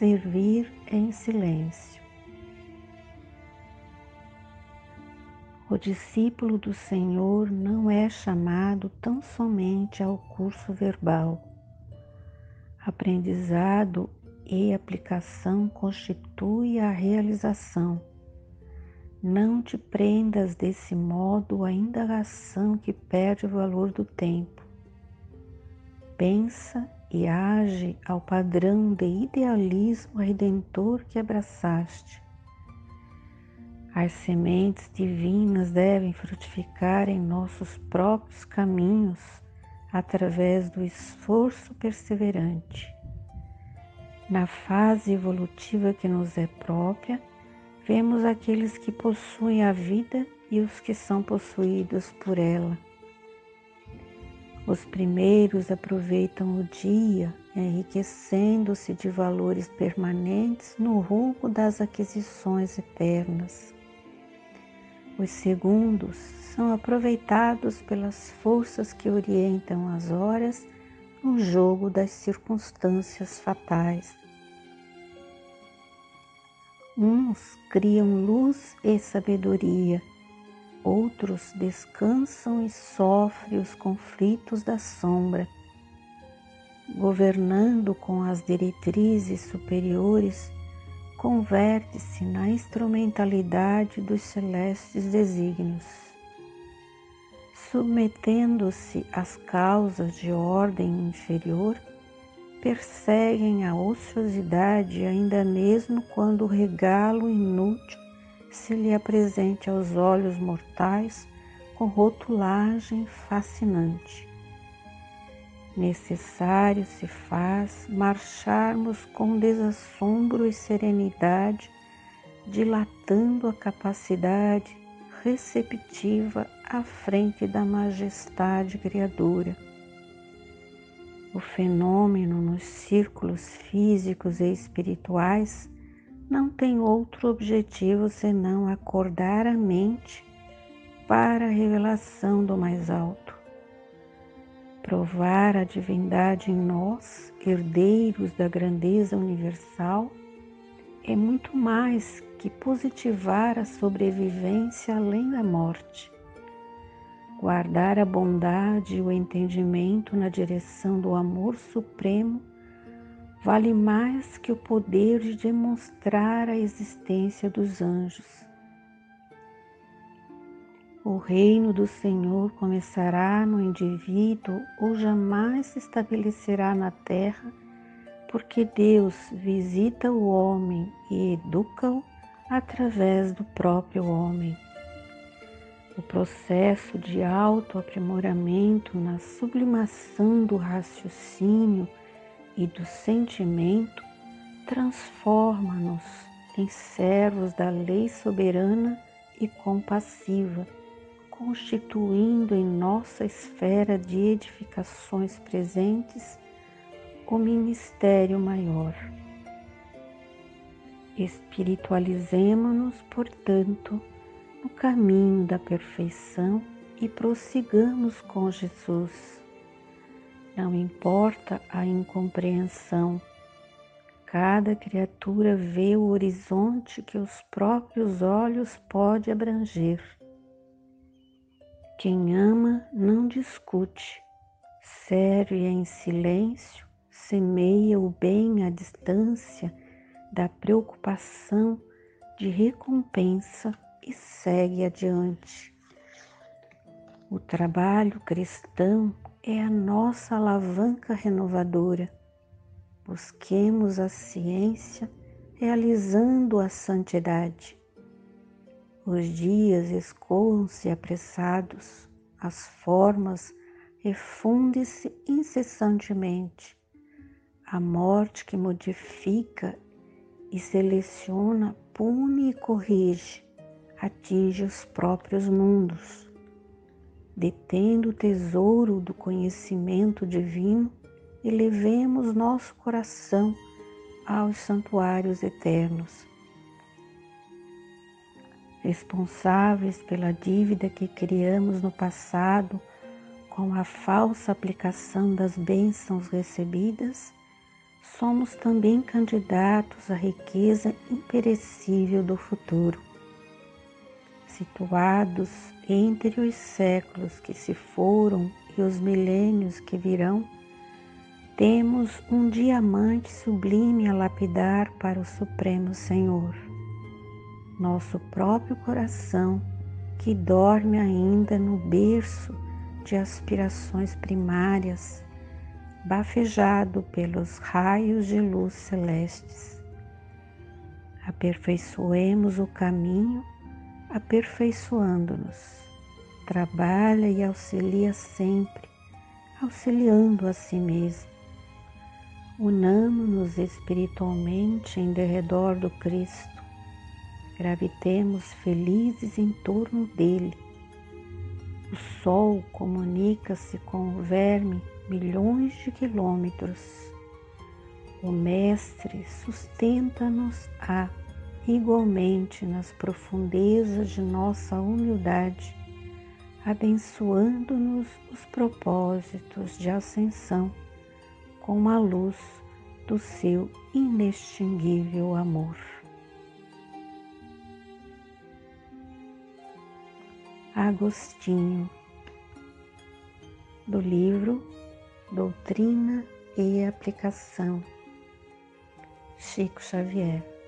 servir em silêncio. O discípulo do Senhor não é chamado tão somente ao curso verbal. Aprendizado e aplicação constitui a realização. Não te prendas desse modo à indagação que perde o valor do tempo. Pensa e age ao padrão de idealismo redentor que abraçaste. As sementes divinas devem frutificar em nossos próprios caminhos através do esforço perseverante. Na fase evolutiva que nos é própria, vemos aqueles que possuem a vida e os que são possuídos por ela. Os primeiros aproveitam o dia, enriquecendo-se de valores permanentes no rumo das aquisições eternas. Os segundos são aproveitados pelas forças que orientam as horas no jogo das circunstâncias fatais. Uns criam luz e sabedoria, outros descansam e sofrem os conflitos da sombra. Governando com as diretrizes superiores, converte-se na instrumentalidade dos celestes desígnios. Submetendo-se às causas de ordem inferior, perseguem a ociosidade ainda mesmo quando o regalo inútil se lhe apresente aos olhos mortais com rotulagem fascinante. Necessário se faz marcharmos com desassombro e serenidade, dilatando a capacidade receptiva à frente da majestade criadora. O fenômeno nos círculos físicos e espirituais não tem outro objetivo senão acordar a mente para a revelação do mais alto. Provar a divindade em nós, herdeiros da grandeza universal, é muito mais que positivar a sobrevivência além da morte. Guardar a bondade e o entendimento na direção do amor supremo vale mais que o poder de demonstrar a existência dos anjos. O reino do Senhor começará no indivíduo ou jamais se estabelecerá na terra, porque Deus visita o homem e educa-o através do próprio homem. O processo de autoaprimoramento na sublimação do raciocínio e do sentimento transforma-nos em servos da lei soberana e compassiva, constituindo em nossa esfera de edificações presentes o ministério maior. Espiritualizemo-nos, portanto, no caminho da perfeição e prossigamos com Jesus não importa a incompreensão, cada criatura vê o horizonte que os próprios olhos pode abranger. Quem ama não discute, serve em silêncio, semeia o bem à distância da preocupação de recompensa e segue adiante. O trabalho cristão é a nossa alavanca renovadora. Busquemos a ciência realizando a santidade. Os dias escoam-se apressados, as formas refundem-se incessantemente. A morte que modifica e seleciona, pune e corrige, atinge os próprios mundos detendo o tesouro do conhecimento divino, elevemos nosso coração aos santuários eternos. Responsáveis pela dívida que criamos no passado com a falsa aplicação das bênçãos recebidas, somos também candidatos à riqueza imperecível do futuro. Situados entre os séculos que se foram e os milênios que virão, temos um diamante sublime a lapidar para o Supremo Senhor. Nosso próprio coração, que dorme ainda no berço de aspirações primárias, bafejado pelos raios de luz celestes. Aperfeiçoemos o caminho, aperfeiçoando-nos. Trabalha e auxilia sempre, auxiliando a si mesmo. Unamos-nos espiritualmente em derredor do Cristo. Gravitemos felizes em torno dele. O sol comunica-se com o verme milhões de quilômetros. O Mestre sustenta-nos a, igualmente nas profundezas de nossa humildade, abençoando-nos os propósitos de ascensão com a luz do seu inextinguível amor. Agostinho, do livro Doutrina e Aplicação. Chico Xavier.